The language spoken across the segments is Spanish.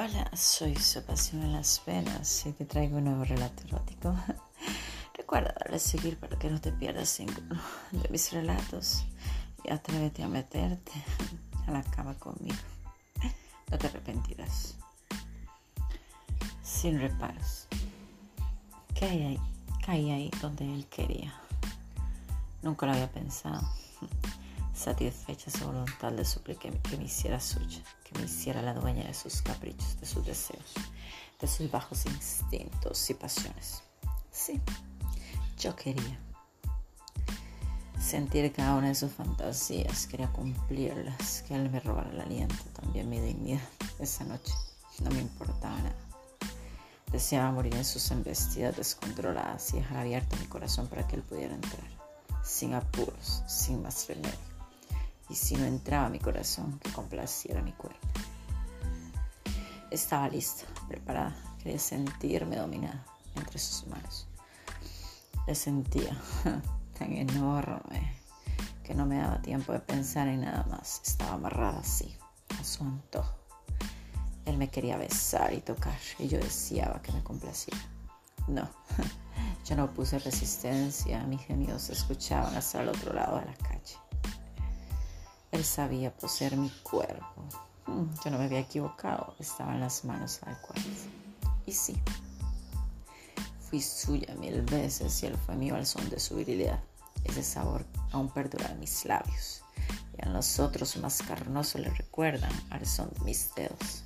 Hola, soy su pasión en las venas y te traigo un nuevo relato erótico. Recuerda darle seguir para que no te pierdas ninguno de mis relatos y atrévete a meterte a la cama conmigo. No te arrepentirás. Sin reparos. ¿Qué hay ahí? Caí ahí donde él quería. Nunca lo había pensado. Satisfecha su voluntad le supliqué que me hiciera suya, que me hiciera la dueña de sus caprichos, de sus deseos, de sus bajos instintos y pasiones. Sí, yo quería sentir cada una de sus fantasías, quería cumplirlas, que él me robara el aliento, también mi dignidad. Esa noche no me importaba nada. Deseaba morir en sus embestidas descontroladas y dejar abierto mi corazón para que él pudiera entrar, sin apuros, sin más remedio y si no entraba mi corazón, que complaciera mi cuerpo. Estaba lista, preparada, quería sentirme dominada entre sus manos. Le sentía tan enorme que no me daba tiempo de pensar en nada más. Estaba amarrada así, a su antojo. Él me quería besar y tocar y yo deseaba que me complaciera. No, yo no puse resistencia, mis gemidos se escuchaban hasta el otro lado de la calle. Él sabía poseer mi cuerpo. Mm, yo no me había equivocado, estaba en las manos adecuadas. Y sí, fui suya mil veces y él fue mío al son de su virilidad. Ese sabor aún perdura en mis labios. Y a los otros más carnosos le recuerdan al son de mis dedos.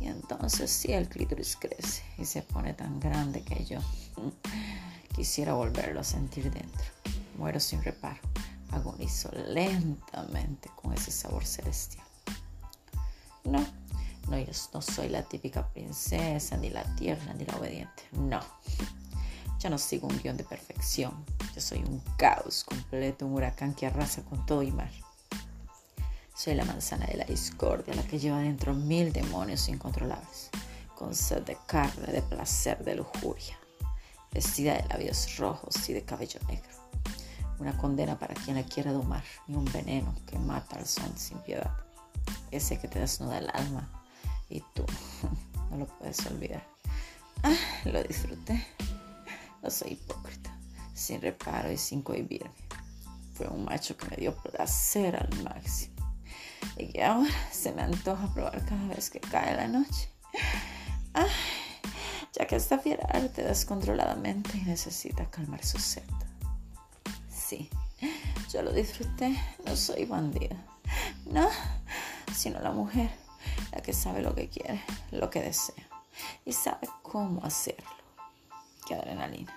Y entonces sí el clítoris crece y se pone tan grande que yo quisiera volverlo a sentir dentro. Muero sin reparo agonizo lentamente con ese sabor celestial. No, no, yo no soy la típica princesa, ni la tierna, ni la obediente. No, yo no sigo un guion de perfección. Yo soy un caos completo, un huracán que arrasa con todo y mar. Soy la manzana de la discordia, la que lleva dentro mil demonios incontrolables, con sed de carne, de placer, de lujuria, vestida de labios rojos y de cabello negro una condena para quien la quiera domar y un veneno que mata al son sin piedad. Ese que te desnuda el alma y tú no lo puedes olvidar. Ah, lo disfruté. No soy hipócrita, sin reparo y sin cohibirme. Fue un macho que me dio placer al máximo y que ahora se me antoja probar cada vez que cae la noche. Ah, ya que esta fiera arte descontroladamente y necesita calmar su sed Yo lo disfruté, no soy bandida. No, sino la mujer, la que sabe lo que quiere, lo que desea y sabe cómo hacerlo. Qué adrenalina.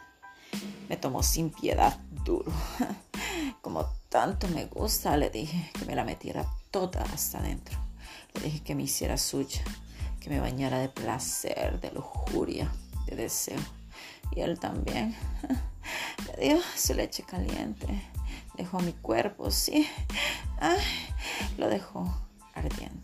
Me tomó sin piedad duro. Como tanto me gusta, le dije que me la metiera toda hasta adentro. Le dije que me hiciera suya, que me bañara de placer, de lujuria, de deseo. Y él también. Dio su leche caliente. Dejó mi cuerpo, sí. Lo dejó ardiendo.